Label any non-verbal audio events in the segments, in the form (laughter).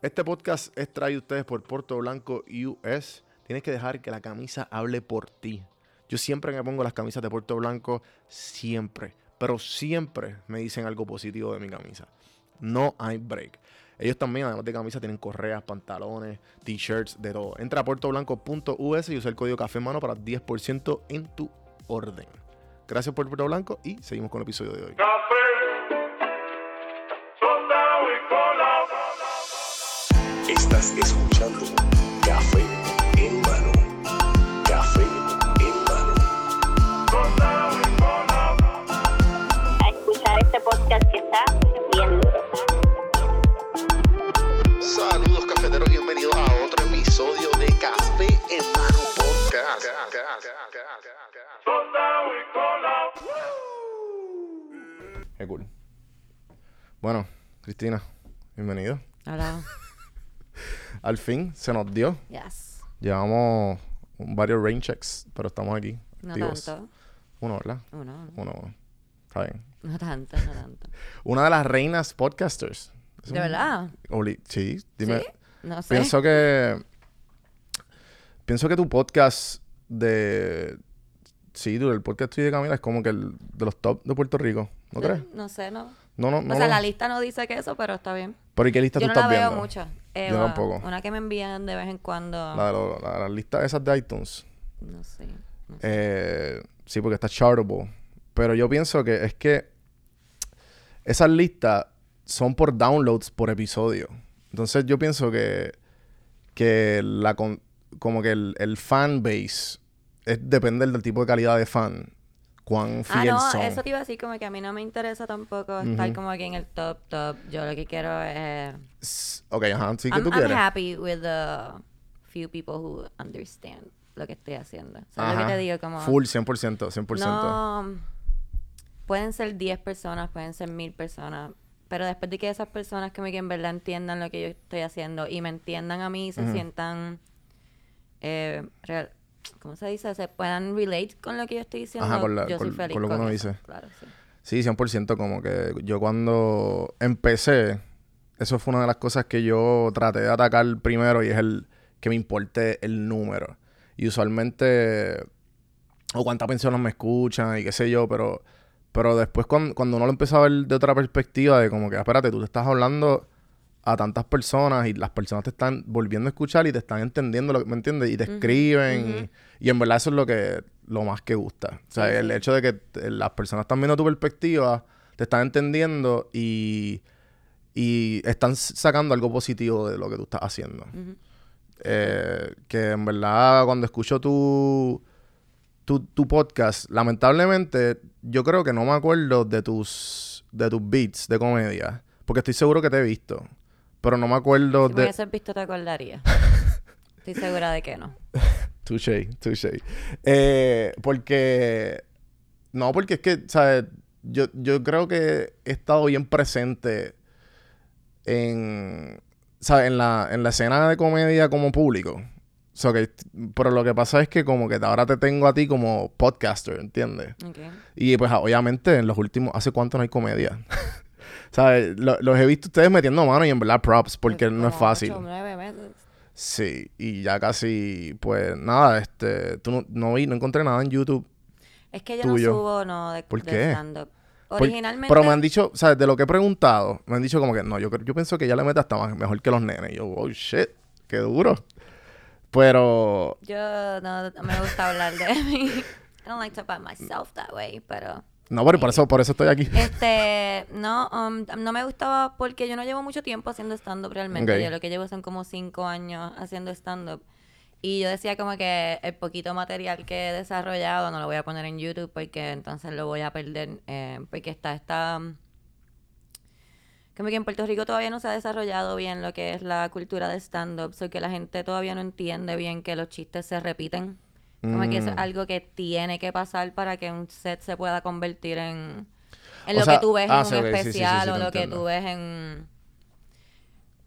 Este podcast es traído a ustedes por Puerto Blanco US. Tienes que dejar que la camisa hable por ti. Yo siempre me pongo las camisas de Puerto Blanco, siempre, pero siempre me dicen algo positivo de mi camisa. No hay break. Ellos también, además de camisa, tienen correas, pantalones, t-shirts, de todo. Entra a puertoblanco.us y usa el código café mano para 10% en tu orden. Gracias por Puerto Blanco y seguimos con el episodio de hoy. Estás escuchando Café en mano. Café en mano. a escuchar este podcast que está bien duro. Saludos cafeteros, bienvenidos a otro episodio de Café en mano podcast. Qué cool. Bueno, Cristina, bienvenido. Hola. Al fin se nos dio. Yes. Llevamos varios rain checks, pero estamos aquí. No activos. tanto. Uno, ¿verdad? Uno. no. Uno, uno. Está bien. No tanto, no tanto. (laughs) Una de las reinas podcasters. ¿De un- verdad? Oli- sí, dime. ¿Sí? No sé. Pienso que. Pienso que tu podcast de. Sí, tú, el podcast tuyo de Camila es como que el de los top de Puerto Rico. ¿No crees? No sé, no. No, no, no. o sea, no. la lista no dice que eso, pero está bien. ¿Por qué lista Yo tú no estás la veo viendo? mucho. Yo Eva, tampoco. Una que me envían de vez en cuando. La de lo- la- las listas esas de iTunes. No sé. no sé. Eh, sí, porque está chartable. Pero yo pienso que es que esas listas son por downloads por episodio. Entonces yo pienso que, que la con- como que el, el fan base es depende del tipo de calidad de fan. Cuán Ah, fiel no, son. eso te iba a decir como que a mí no me interesa tampoco estar como aquí en el top, top. Yo lo que quiero es... Ok, ajá, sí que I'm, tú I'm quieres. happy with the few people who understand lo que estoy haciendo. ¿Sabes lo que te digo? Como... Full, 100%, 100%. No, pueden ser 10 personas, pueden ser 1000 personas, pero después de que esas personas que, me, que en verdad entiendan lo que yo estoy haciendo y me entiendan a mí y se sientan, eh, real- ¿cómo se dice? Se puedan relate con lo que yo estoy diciendo, Ajá, con la- yo soy con- feliz con lo que uno eso, dice. Claro, sí. Sí, 100%. Como que yo cuando empecé, eso fue una de las cosas que yo traté de atacar primero y es el que me importe el número. Y usualmente, o cuántas personas me escuchan y qué sé yo, pero, pero después cuando, cuando uno lo empieza a ver de otra perspectiva, de como que, "Ah, espérate, tú te estás hablando a tantas personas y las personas te están volviendo a escuchar y te están entendiendo, lo que- ¿me entiendes? Y te escriben y, y en verdad eso es lo que lo más que gusta. O sea, Sí, el sí. hecho de que te- las personas están viendo tu perspectiva, te están entendiendo y, y están sacando algo positivo de lo que tú estás haciendo. Eh, que en verdad cuando escucho tu, tu, tu podcast, lamentablemente yo creo que no me acuerdo de tus, de tus beats de comedia, porque estoy seguro que te he visto, pero no me acuerdo Si de... hubieses visto te acordaría. (laughs) estoy segura de que no. (laughs) Touché, touché. Eh, porque... No, porque es que, ¿sabes? Yo, yo creo que he estado bien presente en... ¿Sabes? En la, en la escena de comedia como público. So que, pero lo que pasa es que como que ahora te tengo a ti como podcaster, ¿entiendes? Ok. Y pues obviamente en los últimos... ¿Hace cuánto no hay comedia? (laughs) ¿Sabes? Lo- los he visto ustedes metiendo mano y en verdad props porque no es fácil. ocho, nueve meses. Sí, y ya casi, pues nada, este, tú no, no vi, no encontré nada en YouTube. Es que yo Tuyo. no subo no de, ¿Por de qué? stand-up. Por- Originalmente... Pero me han dicho, ¿sabes? De lo que he preguntado, me han dicho como que no, yo, yo pienso que ya le mete hasta más, mejor que los nenes. Y yo, oh shit, qué duro. Pero, Yo no, no me gusta hablar de mí. (laughs) I don't like to about myself that way, pero... no, pero por eso, por eso estoy aquí. Este, no, um, no me gustaba porque yo no llevo mucho tiempo haciendo stand-up realmente. Yo lo que llevo son como cinco años haciendo stand-up. Y yo decía como que el poquito material que he desarrollado no lo voy a poner en YouTube porque entonces lo voy a perder. eh, porque está, está... Como que en Puerto Rico todavía no se ha desarrollado bien lo que es la cultura de stand-up. So que la gente todavía no entiende bien que los chistes se repiten. Como que eso es Mm. algo que tiene que pasar para que un set se pueda convertir en, en O lo sea, que tú ves ah, en un sí, sí, especial sí, o lo que tú ves en...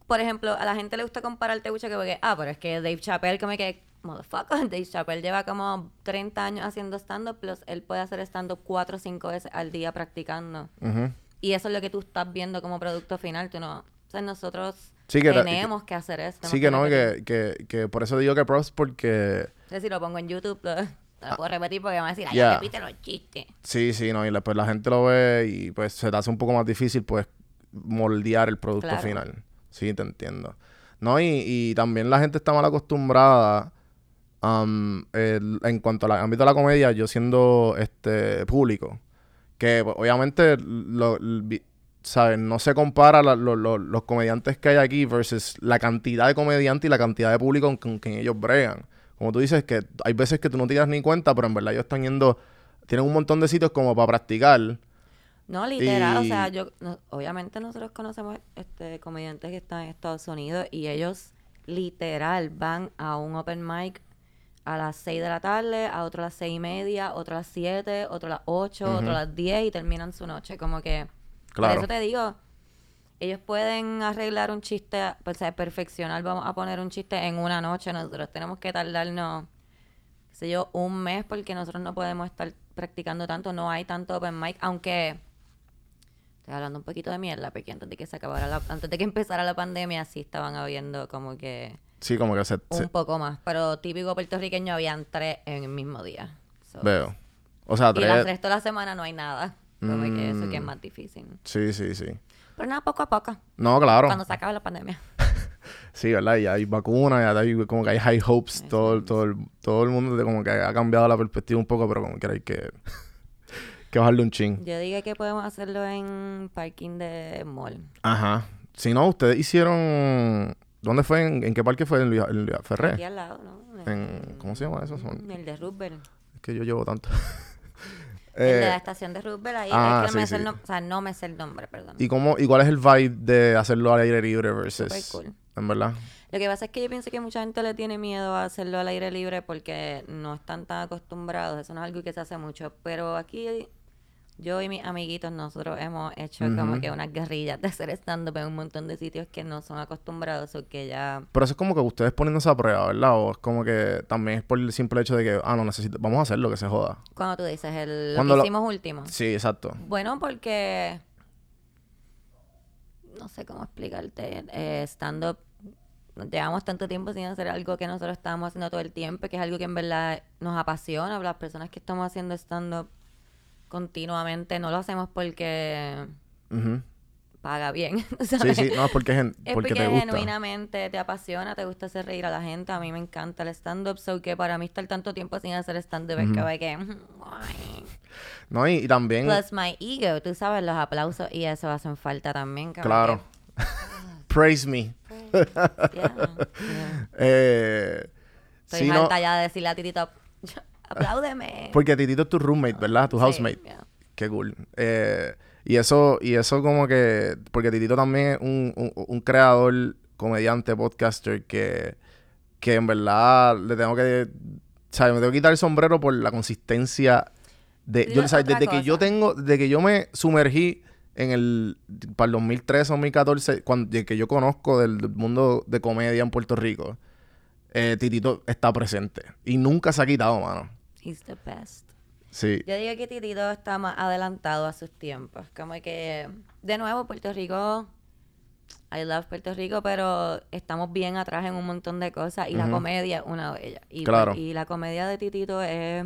Por ejemplo, a la gente le gusta compararte mucho que porque, ah, pero es que Dave Chappelle como que, motherfucker, (laughs) Dave Chappelle lleva como 30 años haciendo stand-up, plus él puede hacer stand-up 4 o 5 veces al día practicando. Y eso es lo que tú estás viendo como producto final, tú no... O sea, nosotros... Sí, que, tenemos que hacer eso. Sí, que no, que, que, que por eso digo que props porque... Entonces, si lo pongo en YouTube, lo, no lo puedo repetir porque me van a decir, ay, Yeah. repite los chistes. Sí, sí, no, y después la gente lo ve y pues se te hace un poco más difícil pues moldear el producto Claro. final. Sí, te entiendo. No, y, y también la gente está mal acostumbrada el- en cuanto al ámbito de la comedia, yo siendo este público, que pues, obviamente lo, l- vi- ¿sabes? No se compara la- lo- lo- los comediantes que hay aquí versus la cantidad de comediantes y la cantidad de público con, con quien ellos bregan. Como tú dices, que hay veces que tú no te das ni cuenta, pero en verdad ellos están yendo, tienen un montón de sitios como para practicar. No, literal, o sea, yo, no- obviamente nosotros conocemos este comediantes que están en Estados Unidos y ellos literal van a un open mic a las 6 de la tarde, a otro a las seis y media, otro a las 7, otro a las 8, otro a las 10 y terminan su noche. Como que, Claro. por eso te digo, ellos pueden arreglar un chiste, o sea, perfeccionar, vamos a poner un chiste en una noche, nosotros tenemos que tardarnos, qué sé yo, un mes porque nosotros no podemos estar practicando tanto, no hay tanto open mic, aunque estoy hablando un poquito de mierda, porque antes de que se acabara la, antes de que empezara la pandemia sí estaban habiendo como que Sí, como que se, se- un poco más, pero típico puertorriqueño habían tres en el mismo día. So, veo. O sea, Y el tres. resto de la semana no hay nada. Como que eso que es Mm. más difícil. Sí, sí, sí. Pero nada, poco a poco. No, claro. Cuando se acabe la pandemia. (laughs) Sí, ¿verdad? Y hay vacunas, ya hay como que hay high hopes, todo, todo, el, todo el mundo como que ha cambiado la perspectiva un poco, pero como que hay que, (laughs) que bajarle un chin. Yo dije que podemos hacerlo en parking de mall. Ajá. Si no, ustedes hicieron... ¿Dónde fue? ¿En, en qué parque fue? ¿En Luis, en Luis Ferré? Aquí al lado, ¿no? En, ¿Cómo se llama eso? Son- El de Roosevelt. Es que yo llevo tanto. (laughs) el de Eh, la estación de Roosevelt ahí. ah, es que no me sí, sé el sí. nom- O sea, no me sé el nombre, perdón. ¿Y, cómo, ¿Y cuál es el vibe de hacerlo al aire libre versus... Súper cool. En verdad. Lo que pasa es que yo pienso que mucha gente le tiene miedo a hacerlo al aire libre porque no están tan acostumbrados. Eso no es algo que se hace mucho. Pero aquí yo y mis amiguitos, nosotros hemos hecho como que unas guerrillas de hacer stand-up en un montón de sitios que no son acostumbrados o que ya... Pero eso es como que ustedes poniéndose a prueba, ¿verdad? O es como que también es por el simple hecho de que, ah, no necesito, vamos a hacerlo, que se joda. Cuando tú dices el, lo que lo- hicimos último. Sí, exacto. Bueno, porque... No sé cómo explicarte. Eh, stand-up... Llevamos tanto tiempo sin hacer algo que nosotros estábamos haciendo todo el tiempo, que es algo que en verdad nos apasiona. Las personas que estamos haciendo stand-up continuamente no lo hacemos porque paga bien. (laughs) Sí, ¿sabes? sí, no, es porque, gen- Es porque, porque, te gusta. genuinamente te apasiona, te gusta hacer reír a la gente. A mí me encanta el stand-up, so que para mí estar tanto tiempo sin hacer stand-up es que, que ay. No, y, y también, Plus my ego, tú sabes, los aplausos y eso hacen falta también. claro. (laughs) Praise me. yeah, yeah. (laughs) Eh, Estoy sí, no, ya de decirle a Titito, apláudeme. porque Titito es tu roommate, ¿verdad? Tu Sí, housemate. yeah. Qué cool. Eh, y eso, y eso como que, porque Titito también es un, un, un creador, comediante, podcaster que, que en verdad le tengo que, ¿sabes? Me tengo que quitar el sombrero por la consistencia de, yo, ¿sabes? Desde que yo tengo, desde que yo me sumergí en el, para el 2013 o 2014, cuando, de que yo conozco del, del mundo de comedia en Puerto Rico, eh, Titito está presente y nunca se ha quitado, mano. He's the best. Sí. Yo digo que Titito está más adelantado a sus tiempos. Como que, de nuevo, Puerto Rico, I love Puerto Rico, pero estamos bien atrás en un montón de cosas y la Ujú. comedia es una de ellas. Y, Claro. y la comedia de Titito es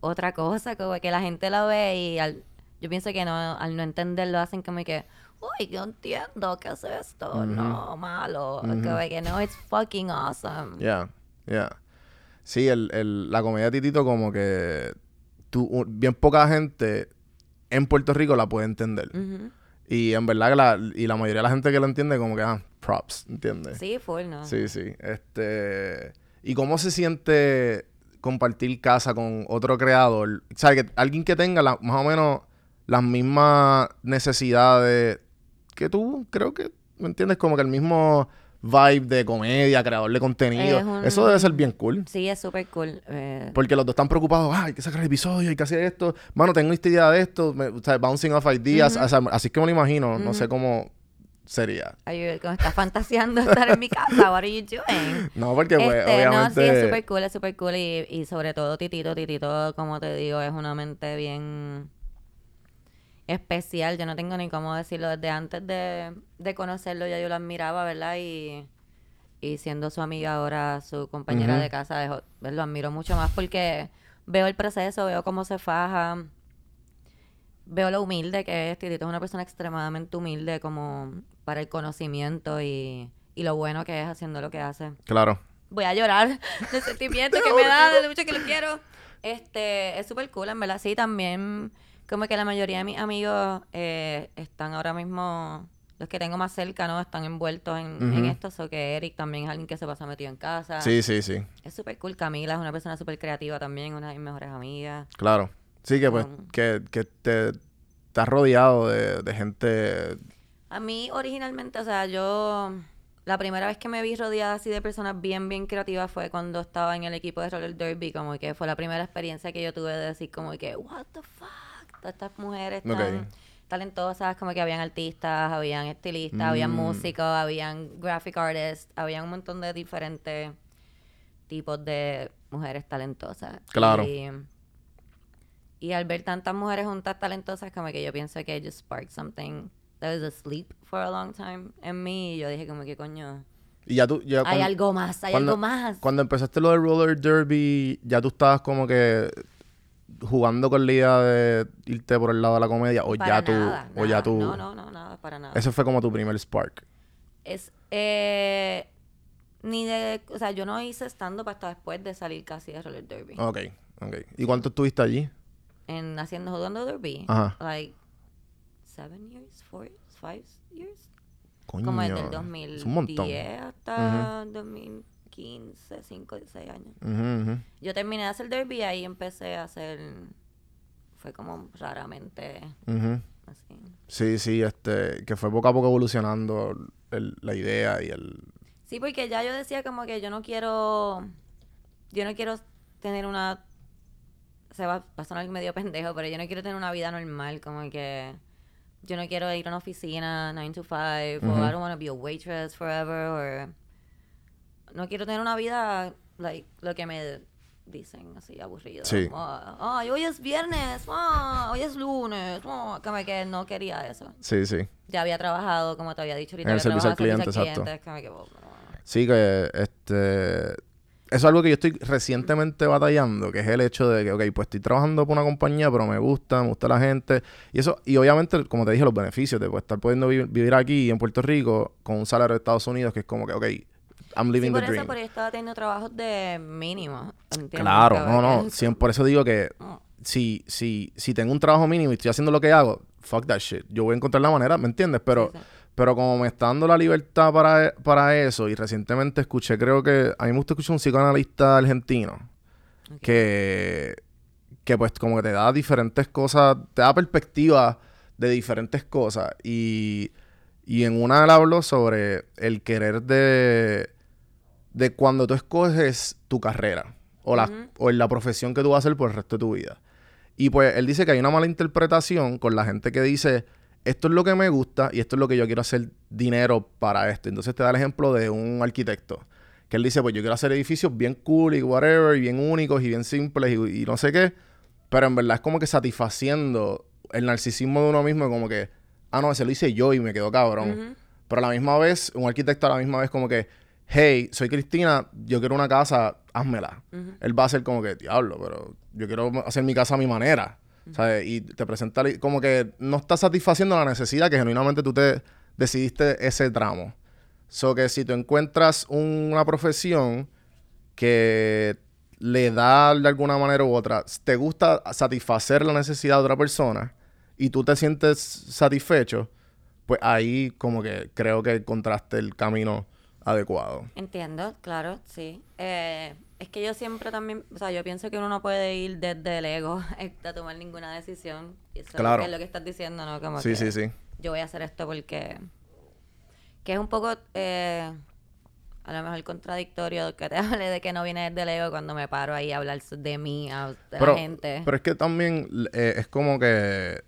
otra cosa, como que la gente la ve y al- yo pienso que no, al no entenderlo hacen como que, uy, yo entiendo que es esto, no, malo. Como que no, it's fucking awesome. Ya, ya. Sí, el, el, la comedia de Titito como que tú, bien poca gente en Puerto Rico la puede entender. Y en verdad la, y la mayoría de la gente que lo entiende como que, ah, props, ¿entiendes? Sí, full, ¿no? Sí, sí. Este... ¿Y cómo se siente compartir casa con otro creador? O sea, que alguien que tenga la- más o menos las mismas necesidades que tú, creo que, ¿me entiendes? Como que el mismo vibe de comedia, creador de contenido. Es un- Eso debe ser bien cool. Sí, es súper cool. eh, Porque los dos están preocupados, ah, hay que sacar el episodio, hay que hacer esto. Mano, tengo esta idea de esto, me- o sea, bouncing off ideas. O sea, así es que me lo imagino, no sé cómo sería. You- como estás fantaseando (laughs) estar en mi casa, what are you doing? No, porque pues, Este, no, sí, obviamente... es súper cool, es súper cool y, y sobre todo Titito, Titito, como te digo, es una mente bien especial. Yo no tengo ni cómo decirlo. Desde antes de, de conocerlo ya yo lo admiraba, ¿verdad? Y, y siendo su amiga ahora, su compañera de casa, dejo- lo admiro mucho más porque veo el proceso, veo cómo se faja, veo lo humilde que es. Titito es una persona extremadamente humilde como para el conocimiento y, y lo bueno que es haciendo lo que hace Claro. voy a llorar (laughs) de sentimiento que me da, de lo mucho que lo quiero. Este, es súper cool, en verdad. Sí, también, como que la mayoría de mis amigos eh, están ahora mismo, los que tengo más cerca, ¿no? Están envueltos en, en Ujú. esto. So que Eric también es alguien que se pasa metido en casa. Sí, sí, sí. Es súper cool. Camila es una persona súper creativa también, una de mis mejores amigas. Claro. Sí, que pues, Um, que, que te estás rodeado de, de gente. A mí originalmente, o sea, yo la primera vez que me vi rodeada así de personas bien, bien creativas fue cuando estaba en el equipo de roller derby, como que fue la primera experiencia que yo tuve de decir como que, what the fuck, todas estas mujeres tan talentosas, como que habían artistas, habían estilistas, habían Mm. músicos, habían graphic artists, habían un montón de diferentes tipos de mujeres talentosas. Claro. Y, y al ver tantas mujeres juntas talentosas, como que yo pienso que just sparked something that was asleep for a long time en mí. Y yo dije como que coño, Y ya tú. Ya hay cuando- algo más, hay cuando- algo más. Cuando empezaste lo del roller derby, ya tú estabas como que jugando con la idea de irte por el lado de la comedia o Para ya tú nada, o ya tú No, no, no, nada, para nada. ese fue como tu primer spark. Es, eh, ni de, o sea, yo no hice stand-up hasta después de salir casi de roller derby. Ok, ok. ¿Y cuánto estuviste allí? En haciendo, jugando derby. Ajá. Like, seven years, four years, five years. Coño. Como desde el es 2010 un montón. hasta 2015, 5, 6 años. Yo terminé de hacer derby y ahí empecé a hacer. Fue como raramente así. Sí, sí, este, que fue poco a poco evolucionando el- la idea y el... Sí, porque ya yo decía como que yo no quiero. Yo no quiero tener una. Se va, va a sonar medio pendejo, pero yo no quiero tener una vida normal, como que. Yo no quiero ir a una oficina 9 to 5, o. I don't want to be a waitress forever, or. No quiero tener una vida, like, lo que me dicen, así, aburrido. Sí. Hoy es viernes, ah, hoy es lunes, ah", como que no quería eso. Sí, sí. Ya había trabajado, como te había dicho ahorita, En el servicio al cliente, exacto. que, oh. Sí, que este... Eso es algo que yo estoy recientemente batallando, que es el hecho de que, ok, pues estoy trabajando por una compañía, pero me gusta, me gusta la gente. Y eso, y obviamente, como te dije, los beneficios de pues, estar pudiendo vi- vivir aquí en Puerto Rico con un salario de Estados Unidos, que es como que, ok, I'm Sí, living por the eso, dream. pero yo estaba teniendo trabajos de mínimo. ¿entiendes? Claro, no, no. siem- por eso digo que Mm. si, si, si tengo un trabajo mínimo y estoy haciendo lo que hago, fuck that shit. Yo voy a encontrar la manera, ¿me entiendes? Pero, Sí, sí. pero como me está dando la libertad para, para eso, y recientemente escuché, creo que a mí me gusta escuchar un psicoanalista argentino que, que pues como que te da diferentes cosas, te da perspectiva de diferentes cosas. Y, y en una él habló sobre el querer de, de cuando tú escoges tu carrera o, la, o en la profesión que tú vas a hacer por el resto de tu vida. Y pues él dice que hay una mala interpretación con la gente que dice, esto es lo que me gusta y esto es lo que yo quiero hacer dinero para esto. Entonces te da el ejemplo de un arquitecto. Que él dice, pues yo quiero hacer edificios bien cool y whatever, y bien únicos y bien simples y, y no sé qué. Pero en verdad es como que satisfaciendo el narcisismo de uno mismo, como que, ah, no, ese lo hice yo y me quedó cabrón. Pero a la misma vez, un arquitecto a la misma vez como que, hey, soy Cristina, yo quiero una casa, házmela. Ujú. Él va a ser como que, diablo, pero yo quiero hacer mi casa a mi manera. ¿sabes? Y te presenta como que no está satisfaciendo la necesidad que genuinamente tú te decidiste ese tramo. So que si tú encuentras una profesión que le da de alguna manera u otra, te gusta satisfacer la necesidad de otra persona y tú te sientes satisfecho, pues ahí como que creo que encontraste el camino adecuado. Entiendo, claro, sí. Eh, es que yo siempre también, o sea, yo pienso que uno no puede ir desde el ego (laughs) a tomar ninguna decisión. Eso Claro. es lo que estás diciendo, ¿no? Como Sí, que sí, sí. Yo voy a hacer esto porque... Que es un poco, eh, a lo mejor contradictorio que te (laughs) hable de que no viene desde el ego cuando me paro ahí a hablar de mí, a, de Pero, la gente. pero es que también eh, es como que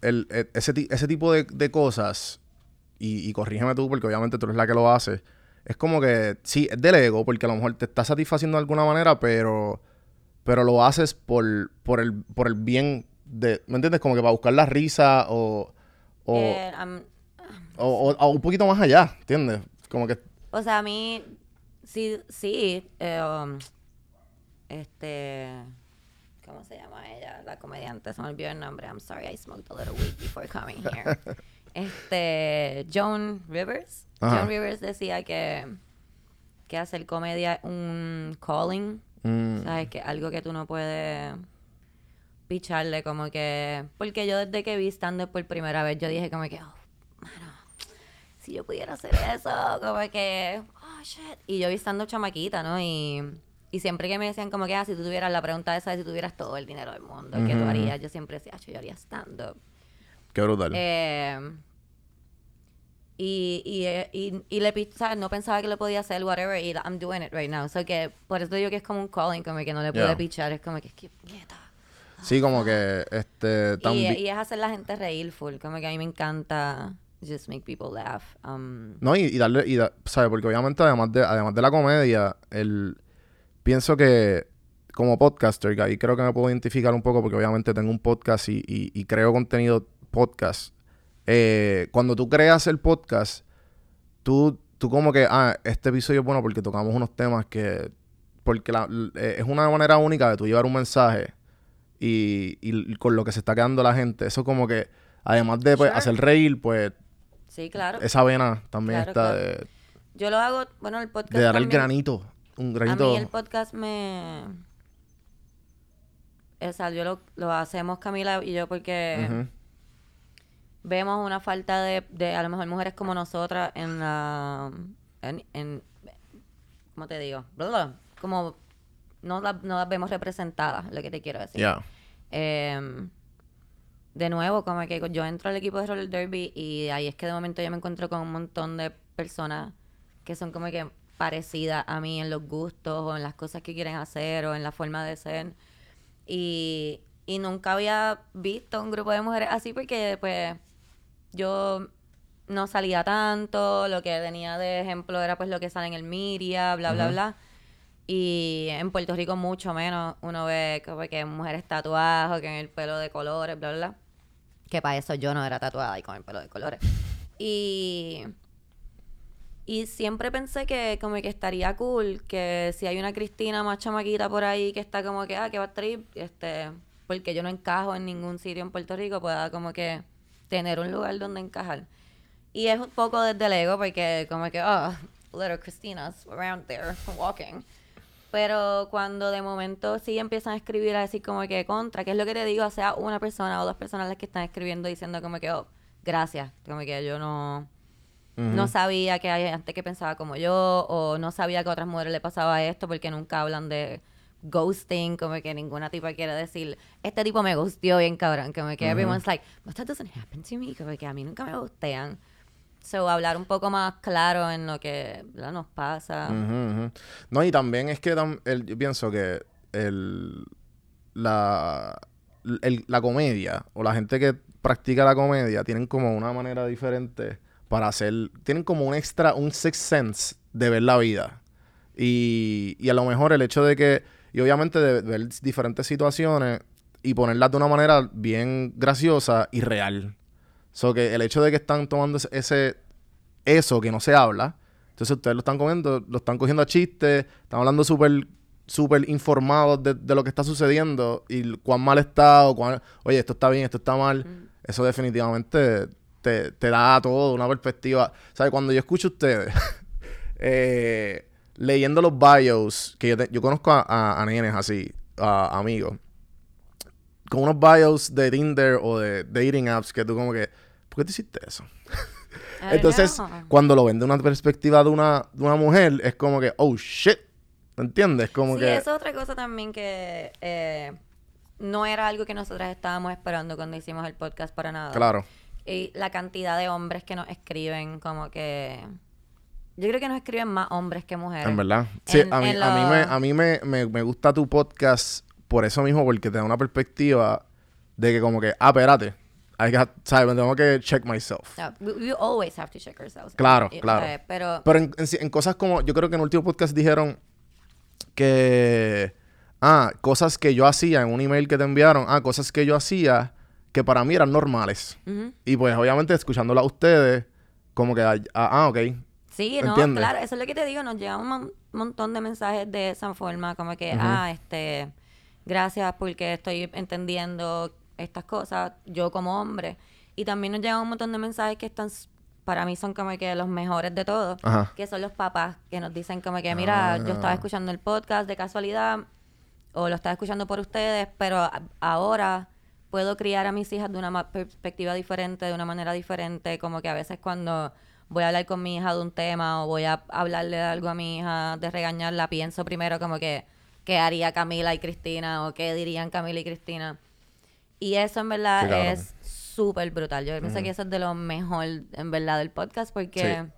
el, e- ese, ese tipo de, de cosas, y, y corrígeme tú porque obviamente tú eres la que lo hace, es como que sí, es del ego porque a lo mejor te está satisfaciendo de alguna manera, pero, pero lo haces por, por, el, por el bien de, ¿me entiendes? Como que para buscar la risa o, o, Eh, am- o, o- o un poquito más allá, ¿entiendes? Como que, o sea, a mí, sí, sí, eh, um, este, ¿cómo se llama ella? La comediante, se me olvidó el nombre. I'm sorry, I smoked a little weed before coming here. (laughs) este, Joan Rivers. Ajá. Joan Rivers decía que, que hacer comedia es un calling. mm, ¿Sabes? Que algo que tú no puedes picharle, como que. Porque yo desde que vi stand-up por primera vez, yo dije, como que, oh, mano, si yo pudiera hacer eso, como que, oh shit. Y yo vi stand-up chamaquita, ¿no? Y, y siempre que me decían, como que, ah, si tú tuvieras la pregunta esa de si tuvieras todo el dinero del mundo, ¿qué tú Ujú. harías? Yo siempre decía, "Ah, yo haría stand-up. Qué brutal. Eh, y, y, y, y le ¿sabes? no pensaba que lo podía hacer, whatever, y I'm doing it right now. So que por eso digo que es como un calling, como que no le pude Yeah. pichar, es como que es que puñeta. sí, como que, este, Y, es hacer la gente reír full, como que a mí me encanta just make people laugh. Um, No, y, y darle, y da- ¿sabes? Porque obviamente además de, además de la comedia, el, pienso que como podcaster, que ahí creo que me puedo identificar un poco porque obviamente tengo un podcast y, y- y creo contenido podcast. Eh, cuando tú creas el podcast, tú, tú como que, ah, este episodio es bueno porque tocamos unos temas que, porque la- eh, es una manera única de tú llevar un mensaje y, y con lo que se está quedando la gente. Eso como que, además de pues, Sure. hacer reír, pues sí, claro. esa vena también Claro, está claro. de, Yo lo hago, bueno, el podcast de dar el granito. Un A granito. mí el podcast me... O sea, yo lo, lo hacemos Camila y yo porque... vemos una falta de, de a lo mejor mujeres como nosotras en la en, en ¿cómo te digo? Bla, bla, bla. como no, la- no las vemos representadas lo que te quiero decir Ya. Em, de nuevo como que yo entro al equipo de roller derby y ahí es que de momento yo me encuentro con un montón de personas que son como que parecidas a mí en los gustos o en las cosas que quieren hacer o en la forma de ser y, y nunca había visto un grupo de mujeres así porque pues yo no salía tanto, lo que tenía de ejemplo era pues lo que sale en el media, bla, bla, bla. Y en Puerto Rico mucho menos uno ve como que mujeres tatuadas o que en el pelo de colores, bla, bla, bla. Que para eso yo no era tatuada y con el pelo de colores. Y, y siempre pensé que como que estaría cool que si hay una Cristina más chamaquita por ahí que está como que, ah, que va a trip, este, porque yo no encajo en ningún sitio en Puerto Rico, pueda como que tener un lugar donde encajar. Y es un poco desde el ego porque como que, oh, little Christinas around there walking. Pero cuando de momento sí empiezan a escribir a decir como que contra, que es lo que te digo, sea una persona o dos personas las que están escribiendo diciendo como que, oh, gracias, como que yo no, no sabía que hay gente que pensaba como yo, o no sabía que a otras mujeres le pasaba esto, porque nunca hablan de ghosting, como que ninguna tipa quiere decir, este tipo me gusteó bien cabrón, como que everyone's like, but that doesn't happen to me, como que a mí nunca me gustean. So, hablar un poco más claro en lo que ¿verdad? nos pasa. No, y también es que tam- el- yo pienso que el, la, el- la comedia o la gente que practica la comedia tienen como una manera diferente para hacer, tienen como un extra, un sixth sense de ver la vida. Y, y a lo mejor el hecho de que, y obviamente de ver diferentes situaciones y ponerlas de una manera bien graciosa y real. So que el hecho de que están tomando ese- eso que no se habla, entonces ustedes lo están comiendo, lo están cogiendo a chiste, están hablando súper súper informados de, de lo que está sucediendo y cuán mal está o cuán, oye, esto está bien, esto está mal. Eso definitivamente te, te da todo una perspectiva. ¿Sabes? Cuando yo escucho a ustedes (laughs) eh, leyendo los bios, que yo, te- yo conozco a, a, a nenes así, a amigos, con unos bios de Tinder o de dating apps que tú como que, ¿por qué te hiciste eso? Entonces, cuando lo ven de una perspectiva de una, de una mujer, es como que, oh shit. ¿Me entiendes? Como sí, que. es otra cosa también que eh, no era algo que nosotras estábamos esperando cuando hicimos el podcast para nada. Claro. Y la cantidad de hombres que nos escriben, como que. Yo creo que nos escriben más hombres que mujeres. En verdad. Sí, En- a mí, a me, a mí me, me, me gusta tu podcast por eso mismo, porque te da una perspectiva de que, como que, ah, espérate. I got- ¿sabes? Tengo que check myself. No, we, we always have to check ourselves. Claro, Y, claro. eh, pero. Pero en, en en cosas como, yo creo que en el último podcast dijeron que ah, cosas que yo hacía en un email que te enviaron, ah, cosas que yo hacía que para mí eran normales. Y pues obviamente escuchándola a ustedes, como que, ah, ah, ok. Sí, no, ¿Entiendes? claro, eso es lo que te digo, nos llega un mon- montón de mensajes de esa forma, como que, ah, este, gracias porque estoy entendiendo estas cosas, yo como hombre. Y también nos llegan un montón de mensajes que están, para mí son como que los mejores de todos, Ajá. que son los papás, que nos dicen como que, mira, yo estaba Ah. escuchando el podcast de casualidad, o lo estaba escuchando por ustedes, pero ahora puedo criar a mis hijas de una perspectiva diferente, de una manera diferente, como que a veces cuando voy a hablar con mi hija de un tema o voy a hablarle de algo a mi hija, de regañarla, pienso primero como que qué haría Camila y Cristina o qué dirían Camila y Cristina. Y eso en verdad es súper brutal. Yo pienso que eso es de lo mejor en verdad del podcast porque... Sí.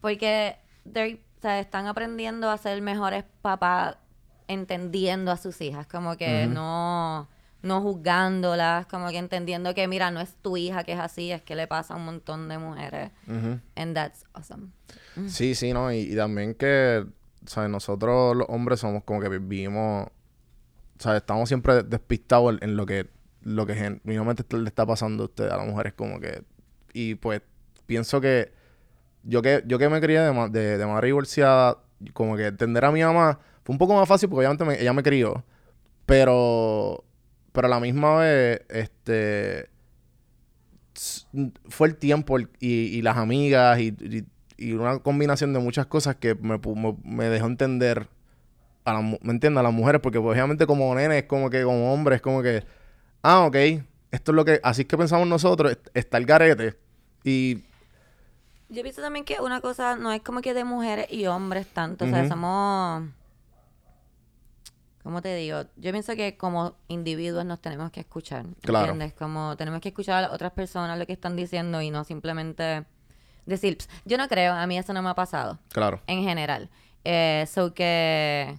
Porque o sea, están aprendiendo a ser mejores papás entendiendo a sus hijas, como que no, no juzgándolas, como que entendiendo que, mira, no es tu hija que es así, es que le pasa a un montón de mujeres. And that's awesome. Sí, sí, ¿no? Y, y también que, ¿sabes? Nosotros los hombres somos como que vivimos, ¿sabes? Estamos siempre despistados en, en lo que, lo que genuinamente le está pasando a usted, a las mujeres, como que... Y pues pienso que yo que, yo que me crié de, ma- de, de madre divorciada, como que entender a mi mamá fue un poco más fácil porque obviamente me- ella me crió, pero, pero a la misma vez, este, fue el tiempo y, y las amigas y, y- y una combinación de muchas cosas que me, me, me dejó entender a la, ¿me entiendes? A las mujeres, porque pues, obviamente como nene es como que como hombre es como que, ah, ok, esto es lo que, así es que pensamos nosotros, est- está el garete. Y Yo pienso también que una cosa no es como que de mujeres y hombres tanto, o sea, somos... ¿Cómo te digo? Yo pienso que como individuos nos tenemos que escuchar, Claro. ¿entiendes? Como tenemos que escuchar a las otras personas lo que están diciendo y no simplemente decir, yo no creo, a mí eso no me ha pasado, claro, en general. Eh, so que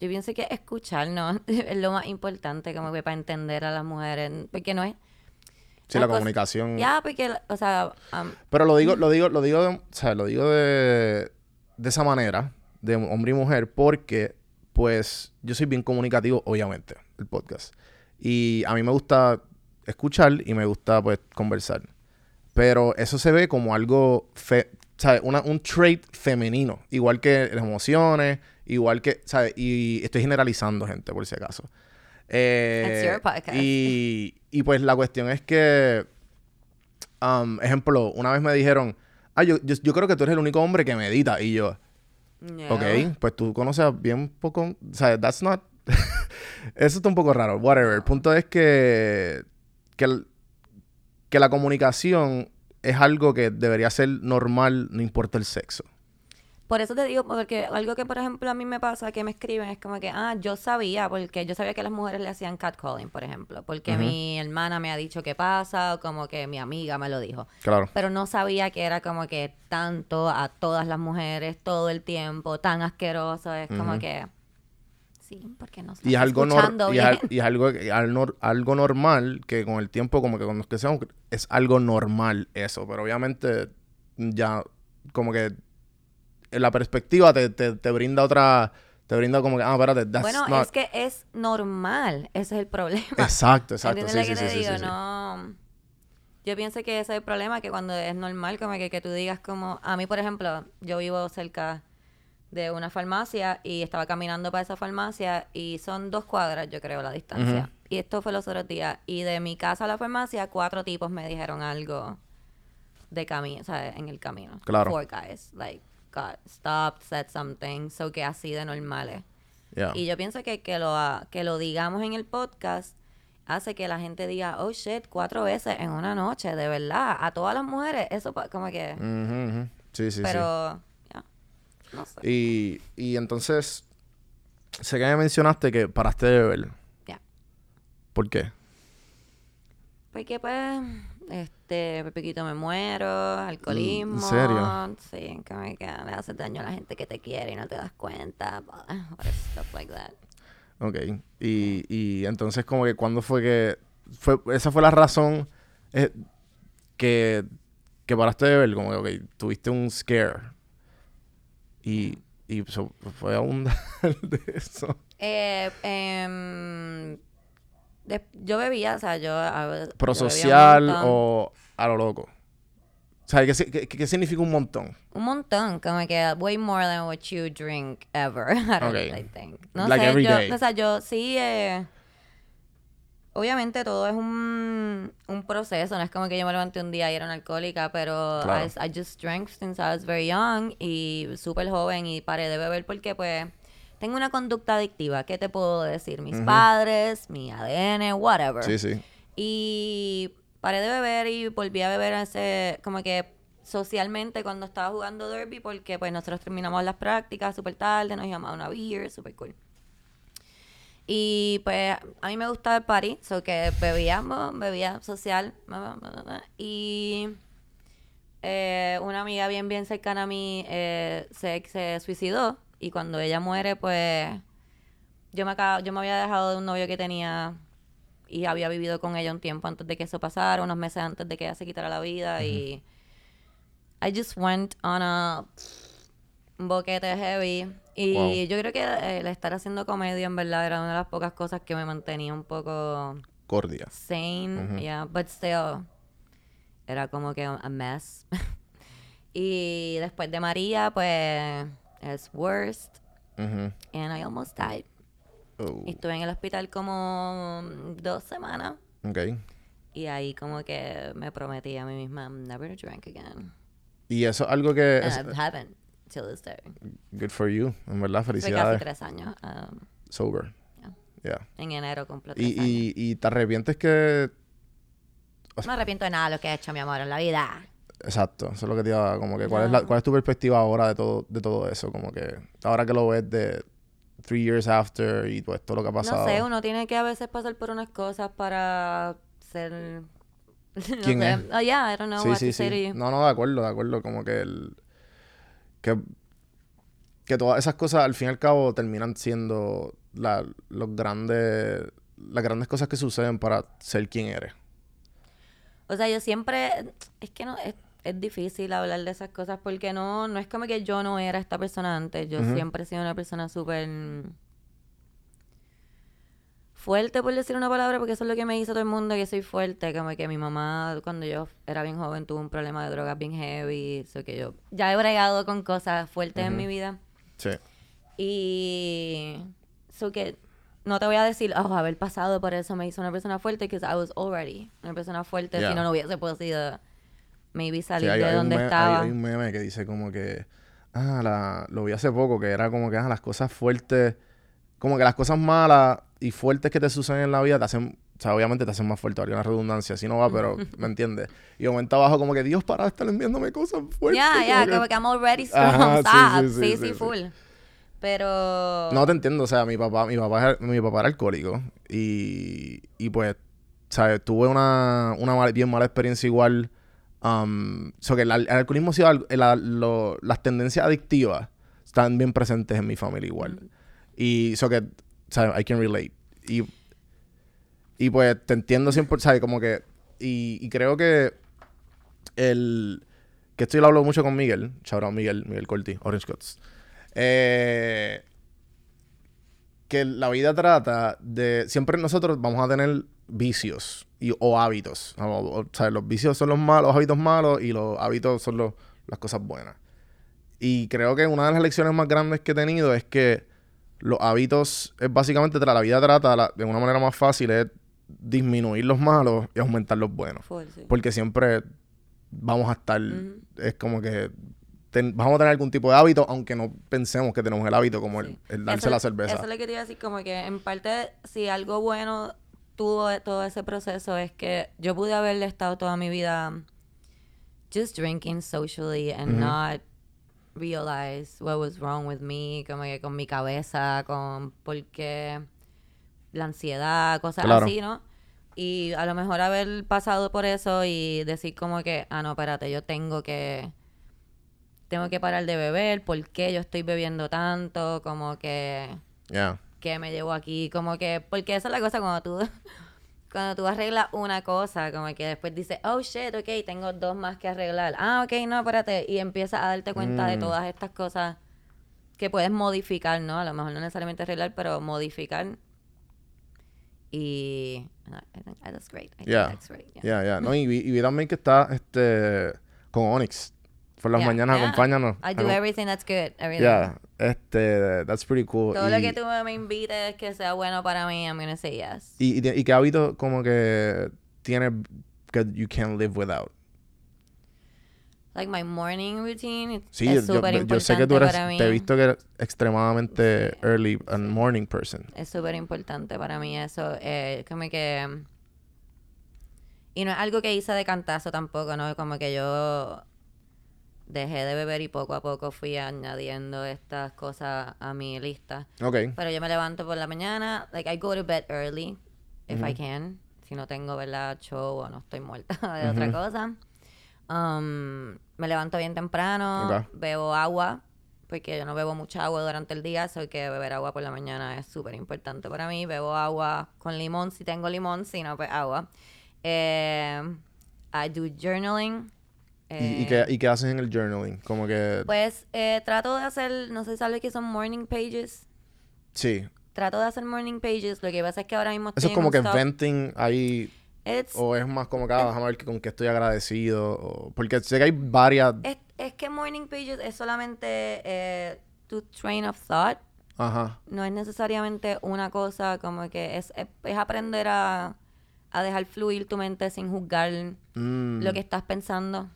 yo pienso que escuchar, ¿no? (laughs) es lo más importante como que para entender a las mujeres, porque no es... sí, la comunicación. Ya, porque, o sea, Pero lo digo, lo digo, lo digo, de, o sea, lo digo de, de esa manera, de hombre y mujer, porque, pues, yo soy bien comunicativo, obviamente, el podcast. Y a mí me gusta escuchar y me gusta, pues, conversar. Pero eso se ve como algo, fe, ¿sabes? Una, un trait femenino. Igual que las emociones, igual que, ¿sabes? Y estoy generalizando, gente, por si acaso. Eh, your podcast. Y, y pues la cuestión es que, um, ejemplo, una vez me dijeron, ah, yo, yo, yo creo que tú eres el único hombre que medita. Y yo, no. ok, pues tú conoces bien poco, o sea, that's not, (laughs) eso está un poco raro, whatever. El punto es que, que, el- que la comunicación es algo que debería ser normal, no importa el sexo. Por eso te digo, porque algo que por ejemplo a mí me pasa que me escriben es como que, ah, yo sabía, porque yo sabía que las mujeres le hacían catcalling, por ejemplo, porque mi hermana me ha dicho qué pasa, o como que mi amiga me lo dijo. Claro. Pero no sabía que era como que tanto a todas las mujeres, todo el tiempo, tan asqueroso, es como que... Sí, porque no Y es algo, y al- y es algo, algo normal que con el tiempo, como que cuando crecemos, es algo normal eso. Pero obviamente, ya, como que la perspectiva te, te, te brinda otra. Te brinda como que, ah, espérate, that's Bueno, not- es que es normal, ese es el problema. Exacto, exacto. ¿Entiendes Sí, lo sí, que sí, te sí, digo? No. Yo pienso que ese es el problema, que cuando es normal, como que, que tú digas como... A mí, por ejemplo, yo vivo cerca de una farmacia y estaba caminando para esa farmacia y son dos cuadras, yo creo, la distancia. Y esto fue los otros días. Y de mi casa a la farmacia, cuatro tipos me dijeron algo de camino, o sea, en el camino. Claro. Four guys, like, got stopped, said something, so que así de normales. Yeah. Y yo pienso que, que, lo, que lo digamos en el podcast hace que la gente diga, oh shit, cuatro veces en una noche, de verdad. A todas las mujeres, eso como que... Sí, sí, sí. pero, ya, no sé. Y, y entonces, sé que me mencionaste que paraste de beber. Ya. ¿Por qué? Porque pues, este, Pepiquito me muero, alcoholismo. ¿En serio? Sí, como que le haces daño a la gente que te quiere y no te das cuenta. stuff like that. Ok. Y, y entonces, como que, ¿cuándo fue que. Fue, esa fue la razón eh, que, que paraste de beber? Como que, ok, tuviste un scare. Y, y, so- fue abundar (laughs) de eso. Eh, em, de- yo bebía, o sea, yo... a ver, Pero yo bebía un social montón. o a lo loco. O sea, ¿qué, qué- qué significa un montón? Un montón, como que way more than what you drink ever. (laughs) I don't Okay. I think. No Like sé, every yo, day. o sea, yo sí, eh, obviamente todo es un, un proceso, no es como que yo me levanté un día y era una alcohólica, pero Claro. I, I just drank since I was very young y súper joven y paré de beber porque pues tengo una conducta adictiva, ¿qué te puedo decir? Mis padres, mi ADN, whatever. Sí, sí. Y paré de beber y volví a beber ese, como que socialmente cuando estaba jugando derby, porque pues nosotros terminamos las prácticas súper tarde, nos íbamos a una beer, súper cool. Y pues a mí me gusta el party, so que bebíamos, bebía social. Y eh, una amiga bien, bien cercana a mí eh, se, se suicidó. Y cuando ella muere, pues yo me, acabo- yo me había dejado de un novio que tenía y había vivido con ella un tiempo antes de que eso pasara, unos meses antes de que ella se quitara la vida. Y I just went on a boquete heavy. Y Wow. yo creo que eh, el estar haciendo comedia en verdad era una de las pocas cosas que me mantenía un poco Cordia. sane, Ujú. yeah, but still era como que a mess. (laughs) y después de María, pues es worst Ujú. and I almost died. Oh, Y estuve en el hospital como mm, dos semanas ok. y ahí como que me prometí a mí misma I'm never to drink again. Y eso es algo que... es- And I haven't till this day. good for you. En verdad, Fue casi felicidades. tres años. um, Sober. yeah. Yeah. En enero cumplo Y, y, y te arrepientes que... No me arrepiento de nada de lo que he hecho, mi amor, en la vida. Exacto, eso es lo que te iba como que ¿cuál, es la- cuál es tu perspectiva ahora de todo, de todo eso? Como que ahora que lo ves de three years after y pues todo lo que ha pasado. No sé, uno tiene que a veces pasar por unas cosas para ser... (laughs) no ¿Quién sé. es? Oh, yeah, I don't know sí, what sí, to say to sí. you. No, no, de acuerdo, de acuerdo. Como que el... Que, que todas esas cosas al fin y al cabo terminan siendo la, los grandes... Las grandes cosas que suceden para ser quien eres. O sea, yo siempre... Es que no... Es, es difícil hablar de esas cosas porque no, no es como que yo no era esta persona antes. Yo siempre he sido una persona súper... Fuerte, por decir una palabra, porque eso es lo que me dice todo el mundo, que soy fuerte. Como que mi mamá, cuando yo era bien joven, tuvo un problema de drogas bien heavy. Eso que yo ya he bregado con cosas fuertes en mi vida. Sí. Y so que no te voy a decir, oh, haber pasado por eso me hizo una persona fuerte, because I was already una persona fuerte, Yeah. si no, no hubiese podido maybe Sí, salir hay, de hay donde me- hay- estaba. hay un meme que dice como que... Ah, la, lo vi hace poco, que era como que ah, las cosas fuertes... Como que las cosas malas y fuertes que te suceden en la vida te hacen... O sea, obviamente te hacen más fuerte, habría una redundancia, así no va, pero (laughs) ¿me entiendes? Y momento abajo como que Dios para de estar enviándome cosas fuertes. Ya, ya, como como que- que I'm already strong, Ajá, sí, sí, Sí, sí, sí, sí, sí. full. Pero... No te entiendo, o sea, mi papá, mi papá, mi papá era alcohólico y, y pues, ¿sabes? Tuve una, una bien mala experiencia igual. Um, so que el, al- el alcoholismo ha sido la- lo- las tendencias adictivas están bien presentes en mi familia igual. Y eso que, ¿sabes? I can relate. Y, y pues te entiendo siempre, ¿sabes? Como que, y, creo que el, que esto yo lo hablo mucho con Miguel, out Miguel, Miguel Corti, Orange Cuts. Eh, que la vida trata de. Siempre nosotros vamos a tener vicios y, o hábitos. O, sea, los vicios son los malos, los hábitos malos y los hábitos son los- las cosas buenas. Y creo que una de las lecciones más grandes que he tenido es que los hábitos es básicamente la vida trata la- de una manera más fácil es disminuir los malos y aumentar los buenos. Full, sí. Porque siempre vamos a estar, es como que ten- vamos a tener algún tipo de hábito, aunque no pensemos que tenemos el hábito como el, Sí. el darse Eso- la cerveza. Eso es lo que te iba a decir, como que en parte, si algo bueno tuvo todo ese proceso es que yo pude haber estado toda mi vida just drinking socially and not realize what was wrong with me, como que con mi cabeza, con porque la ansiedad, cosas Claro. así, ¿no? Y a lo mejor haber pasado por eso y decir como que, ah, no, espérate, yo tengo que tengo que parar de beber, ¿por qué yo estoy bebiendo tanto? Como que, Yeah. que me llevo aquí, como que, porque esa es la cosa cuando tú, (laughs) cuando tú arreglas una cosa, como que después dices, oh shit, ok, tengo dos más que arreglar. Ah, ok, no, espérate, y empiezas a darte cuenta de Mm. todas estas cosas que puedes modificar, ¿no? A lo mejor no necesariamente arreglar, pero modificar. Y I think that's great. I think Yeah. that's great. Yeah. Yeah, yeah. No, y, y vi también que está este con Onyx. Por las Yeah, mañanas, yeah. acompáñanos. I do everything that's good. Everything. Yeah, este, that's pretty cool. Todo y, lo que tú me invites que sea bueno para mí, I'm gonna say yes. y, y, y qué hábito como que tiene que you can't live without. Like my morning routine it's- Sí, es yo, yo- yo sé que tú eres, te he visto que eres extremadamente early and morning person. Es súper importante para mí eso. Eh, como que... Y no es algo que hice de cantazo tampoco, ¿no? Como que yo dejé de beber y poco a poco fui añadiendo estas cosas a mi lista. Ok. Pero yo me levanto por la mañana, like I go to bed early, if I can. Si no tengo, ¿verdad? Show o no estoy muerta (laughs) de otra cosa. Um, me levanto bien temprano, Ok. bebo agua, porque yo no bebo mucha agua durante el día, soy que beber agua por la mañana es súper importante para mí. Bebo agua con limón, si tengo limón, si no, pues agua. Eh, I do journaling. ¿Y, y eh, qué, ¿Y qué haces en el journaling? Como que... Pues eh, trato de hacer, no sé si sabes que son morning pages. sí. Trato de hacer morning pages. Lo que pasa es que ahora mismo Eso es como que stop. venting ahí... It's- O es más como que, ah, déjame ver con qué estoy agradecido. o- porque sé que hay varias... es, es que morning pages es solamente eh, tu train of thought. Ajá. No es necesariamente una cosa como que es, es, es aprender a, a dejar fluir tu mente sin juzgar Mm, lo que estás pensando.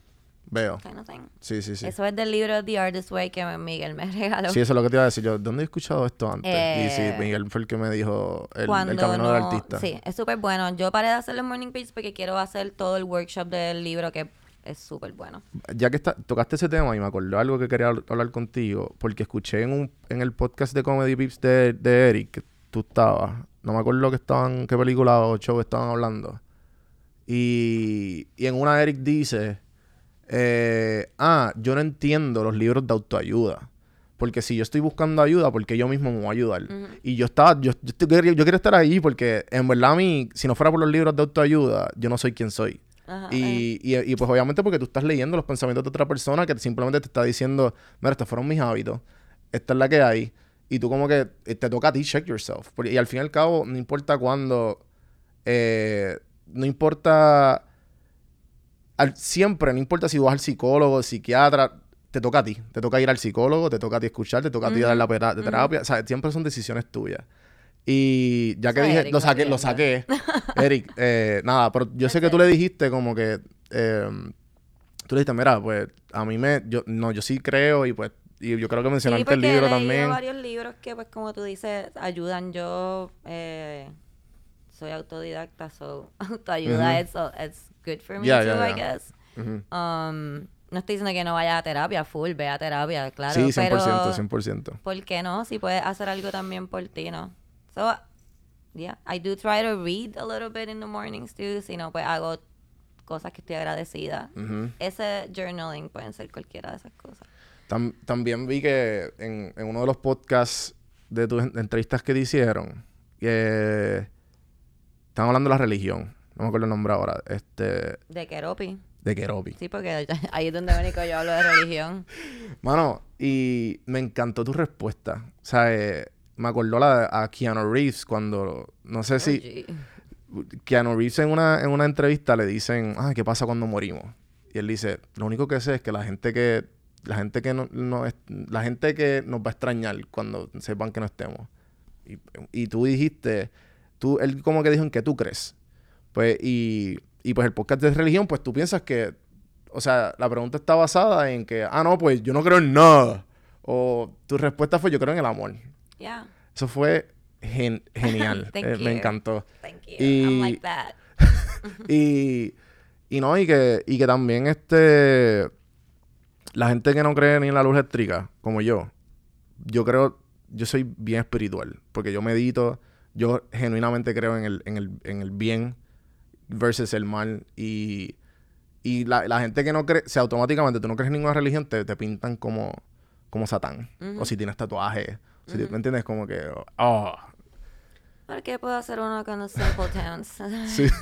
Veo. Kind of thing. Sí, sí, sí. Eso es del libro The Artist Way que Miguel me (laughs) regaló. Sí, eso es lo que te iba a decir. Yo, ¿dónde he escuchado esto antes? y sí, Eh, Miguel fue el que me dijo el, el camino del no- artista. Sí, es súper bueno. Yo paré de hacer los morning pages porque quiero hacer todo el workshop del libro que es súper bueno. Ya que está, tocaste ese tema y me acordó algo que quería habl- hablar contigo, porque escuché en, un, en el podcast de Comedy Pips de, de Eric, que tú estabas, no me acuerdo lo que estaban, qué película o show estaban hablando. Y, y en una Eric dice, eh, ah, yo no entiendo los libros de autoayuda. Porque si yo estoy buscando ayuda, porque yo mismo me voy a ayudar. Y yo estaba, yo, yo, estoy- yo quiero estar ahí porque en verdad a mí, si no fuera por los libros de autoayuda, yo no soy quien soy. Ajá, Y, y, y, pues obviamente porque tú estás leyendo los pensamientos de otra persona que simplemente te está diciendo, mira, estos fueron mis hábitos, esta es la que hay, y tú como que eh, te toca a ti check yourself. Porque- y al fin y al cabo, no importa cuándo, eh, no importa, al- siempre, no importa si vas al psicólogo, psiquiatra, te toca a ti, te toca ir al psicólogo, te toca a ti escuchar, te toca a ti dar la de terapia, o sea, siempre son decisiones tuyas. Y ya que dije, Eric lo saqué, lo saqué. (laughs) Eric, eh, nada, pero yo sé que tú le dijiste como que, eh, tú le dijiste, mira, pues a mí me, yo, no, yo sí creo y pues, y yo creo que mencionaste el libro he también. varios libros que, pues, como tú dices, ayudan. Yo eh, soy autodidacta, so (laughs) autoayuda Ujú. es so it's good for me Yeah, too, yeah, I yeah. guess. Ujú. Um, no estoy diciendo que no vaya a terapia, full, ve a terapia, claro. sí, 100%, pero 100%. ¿por qué no? Si puedes hacer algo también por ti, ¿no? So, yeah, I do try to read a little bit in the mornings too. Si no, pues hago cosas que estoy agradecida. Ujú. Ese journaling pueden ser cualquiera de esas cosas. Tam- también vi que en, en uno de los podcasts de tus en- entrevistas que te hicieron, que estaban hablando de la religión. No me acuerdo el nombre ahora. Este, De Keropi. de Keropi. Sí, porque (laughs) ahí es donde único yo hablo de religión. (laughs) Mano, y me encantó tu respuesta. O sea, eh, me acordó la de- a Keanu Reeves cuando, no sé si, Oye. Keanu Reeves en una, en una entrevista le dicen, ah, ¿qué pasa cuando morimos? Y él dice, lo único que sé es que la gente que, la gente que no, no la gente que nos va a extrañar cuando sepan que no estemos. Y, y tú dijiste, tú, él como que dijo en qué tú crees. Pues, y, y pues el podcast de religión, pues tú piensas que, o sea, la pregunta está basada en que, ah, no, pues yo no creo en nada. O tu respuesta fue, yo creo en el amor. Yeah. Eso fue gen- genial. (laughs) Thank Eh, me encantó. Thank you. Y- I'm like that. (laughs) y, y no, y que, y que también este la gente que no cree ni en la luz eléctrica, como yo, yo creo, yo soy bien espiritual, porque yo medito, yo genuinamente creo en el, en el, en el bien versus el mal. Y, y la, la gente que no cree, si automáticamente tú no crees en ninguna religión, te, te pintan como, como Satán. O si tienes tatuajes. O si- ¿Me entiendes? Como que, oh, ¿Por qué puedo hacer uno con los simple (laughs) towns? sí. (laughs)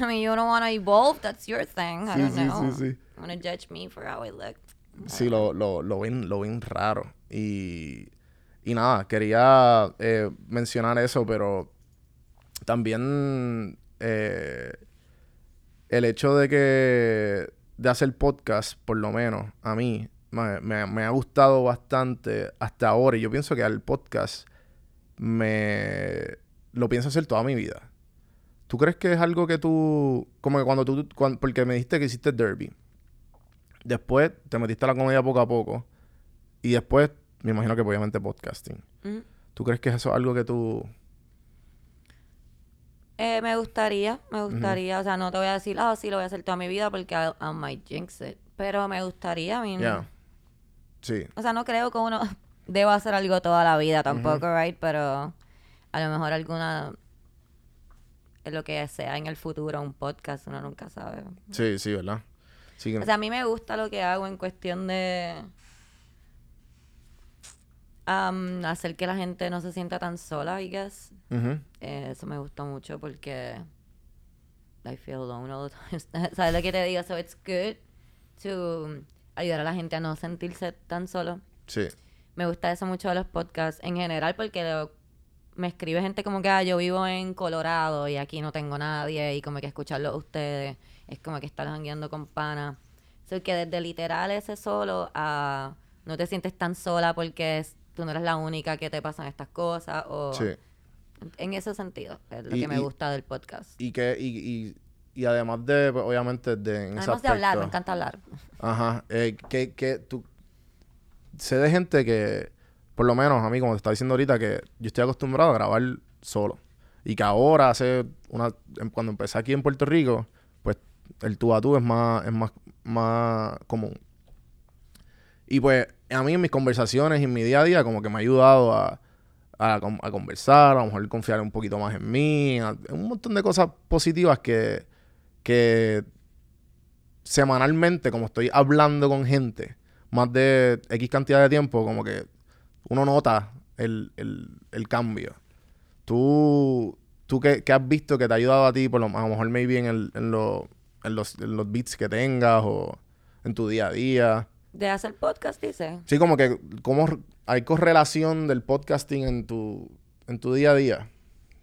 I mean, you don't want to evolve, that's your thing. I Sí, don't sí, know. sí, sí. Want to judge me for how I look. Sí, lo, lo, lo ven, lo ven raro. Y, y nada, quería eh, mencionar eso, pero también eh, el hecho de que de hacer podcast, por lo menos a mí, me, me- me ha gustado bastante hasta ahora. Y yo pienso que al podcast me lo pienso hacer toda mi vida. ¿Tú crees que es algo que tú, como que cuando tú, porque me dijiste que hiciste derby, después te metiste a la comedia poco a poco y después me imagino que obviamente podcasting. Ujú. ¿Tú crees que eso es algo que tú... Eh, me gustaría, me gustaría, o sea, no te voy a decir, ah, sí, lo voy a hacer toda mi vida porque I, I might jinx it. Pero me gustaría, I mean, Ya. Sí. O sea, no creo que uno (laughs) deba hacer algo toda la vida tampoco, right? Pero a lo mejor alguna, lo que sea en el futuro, un podcast, uno nunca sabe. Sí, sí, ¿verdad? Sí, O sea, a mí me gusta lo que hago en cuestión de am, hacer que la gente no se sienta tan sola, I guess. Ujú. Eh, eso me gusta mucho porque I feel alone all the time. (laughs) ¿Sabes lo que te digo? So it's good to ayudar a la gente a no sentirse tan solo. Sí. Me gusta eso mucho de los podcasts en general porque lo- me escribe gente como que ah, yo vivo en Colorado y aquí no tengo nadie y como que escucharlo a ustedes es como que estar jangueando con pana. So que desde literal ese solo a no te sientes tan sola porque es- tú no eres la única que te pasan estas cosas o Sí. en ese sentido es lo Y- que me y- gusta del podcast. Y que, y, y, y además de, pues, obviamente, de en ese Además de hablar, me encanta hablar. Ajá. Eh, que, que tú... Sé de gente que, por lo menos a mí, como te estaba diciendo ahorita, que yo estoy acostumbrado a grabar solo. Y que ahora, hace una... em- Cuando empecé aquí en Puerto Rico, pues el tú a tú es más, es más, más común. Y pues a mí en mis conversaciones y en mi día a día como que me ha ayudado a, a, a conversar, a lo mejor confiar un poquito más en mí, a- un montón de cosas positivas que, que semanalmente, como estoy hablando con gente, más de X cantidad de tiempo, como que uno nota el, el, el cambio. Tú, tú qué, qué has visto que te ha ayudado a ti, por lo, a lo mejor maybe en, el, en, lo- en los, en los beats que tengas o en tu día a día. De hacer podcast, dice. Sí, como que cómo r- hay correlación del podcasting en tu, en tu día a día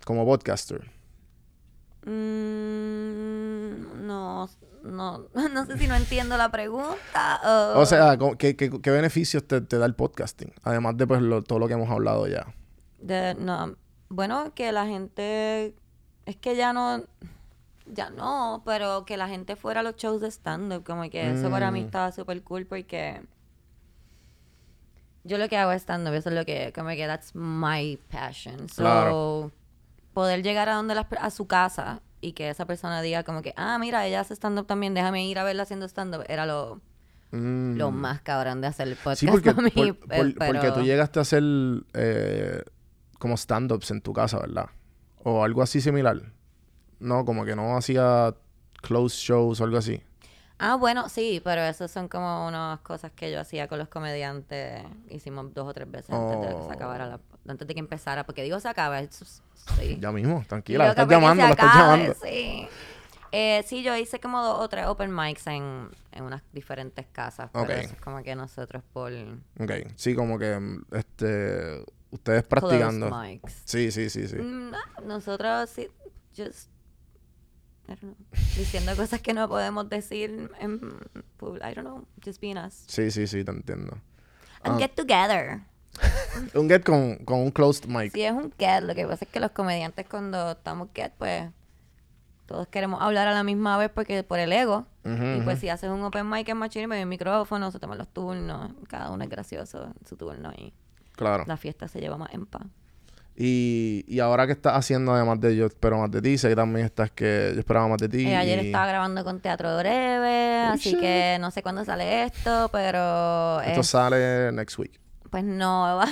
como podcaster. Mm, no, no, (laughs) no sé si no entiendo la pregunta. o- O sea, co- ¿qué, qué, qué beneficios te, te da el podcasting? Además de pues, lo- todo lo que hemos hablado ya. De- no, bueno, que la gente, es que ya no, ya no, pero que la gente fuera a los shows de stand-up, como que eso para mí Mm. estaba súper cool porque yo lo que hago es stand-up, eso es lo que, como que that's my passion. So, Claro. poder llegar a donde las a su casa y que esa persona diga como que, ah, mira, ella hace stand-up también, déjame ir a verla haciendo stand-up, era lo, Mm. lo más cabrón de hacer el podcast Sí, porque, (laughs) para mí, por- por- porque pero- tú llegaste a hacer eh, como stand-ups en tu casa, ¿verdad? O algo así similar. No, como que no hacía close shows o algo así. Ah, bueno, sí, pero esas son como unas cosas que yo hacía con los comediantes. Hicimos dos o tres veces antes de que se acabara la, antes de que empezara, porque digo se acaba, sí. Ya mismo, tranquila, la estás llamando, la estás llamando. Sí. Eh, sí, yo hice como dos o tres open mics en, en unas diferentes casas, pero Ok. eso es como que nosotros por Ok, sí, como que mm, este ustedes practicando. mics. Sí, sí, sí, sí. Mm, no, nosotros sí, just diciendo cosas que no podemos decir en I don't know, just being us. Sí, sí, sí, te entiendo. And Ah. get together. (laughs) Un get con, con un closed mic. Si es un get, lo que pasa es que los comediantes cuando estamos get, pues todos queremos hablar a la misma vez porque por el ego. Ujú, y pues ujú. si haces un open mic en machine, hay un micrófono, se toman los turnos, cada uno es gracioso en su turno y Claro. la fiesta se lleva más en paz. Y, y ahora que estás haciendo además de Yo Espero Más de Ti, sé que también estás que Yo Esperaba Más de Ti. Eh, ayer y- estaba grabando con Teatro Breve, Oh, así shit. que no sé cuándo sale esto, pero Esto es- sale next week. pues no. (laughs)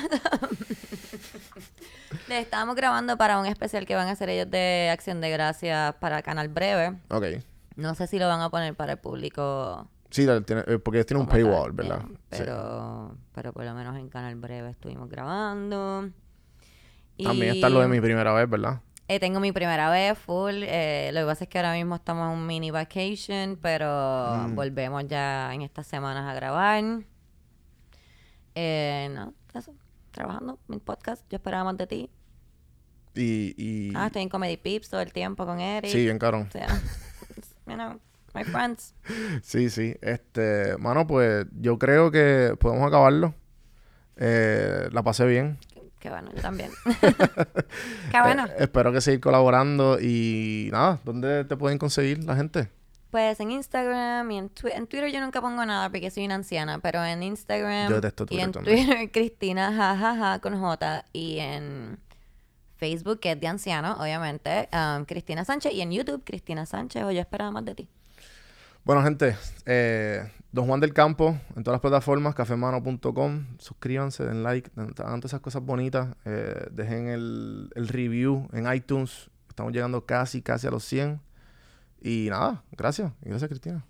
Le estábamos grabando para un especial que van a hacer ellos de Acción de Gracias para Canal Breve. Ok. No sé si lo van a poner para el público. Sí, eh, porque tiene un tal, paywall, ¿verdad? eh, Sí. Pero, pero por lo menos en Canal Breve estuvimos grabando. También está lo de mi primera vez, ¿verdad? eh, tengo mi primera vez full. eh, lo que pasa es que ahora mismo estamos en un mini vacation, pero Mm. volvemos ya en estas semanas a grabar. Eh, no, eso. Trabajando, mi podcast. Yo esperaba más de ti. Y, y Ah, estoy en Comedy Pips todo el tiempo con Eric. sí, bien cabrón. O sea, you know, my friends. (laughs) Sí, sí. Este, mano, pues yo creo que podemos acabarlo. Eh, la pasé bien. Qué bueno, yo también. (laughs) (laughs) Qué bueno. Eh, espero que seguir colaborando y nada, ¿dónde te pueden conseguir la gente? Pues en Instagram y en Twitter. En Twitter yo nunca pongo nada porque soy una anciana, pero en Instagram Yo detesto y Twitter en también. Twitter (laughs) Cristina jajaja con J y en Facebook que es de anciano, obviamente, um, Cristina Sánchez y en YouTube Cristina Sánchez o yo esperaba más de ti. Bueno, gente, eh, Don Juan del Campo en todas las plataformas, cafemano.com. Suscríbanse, den like, den- hagan todas esas cosas bonitas. eh, dejen el, el review en iTunes. Estamos llegando casi, casi a los 100. Y nada, gracias. Y gracias, Cristina.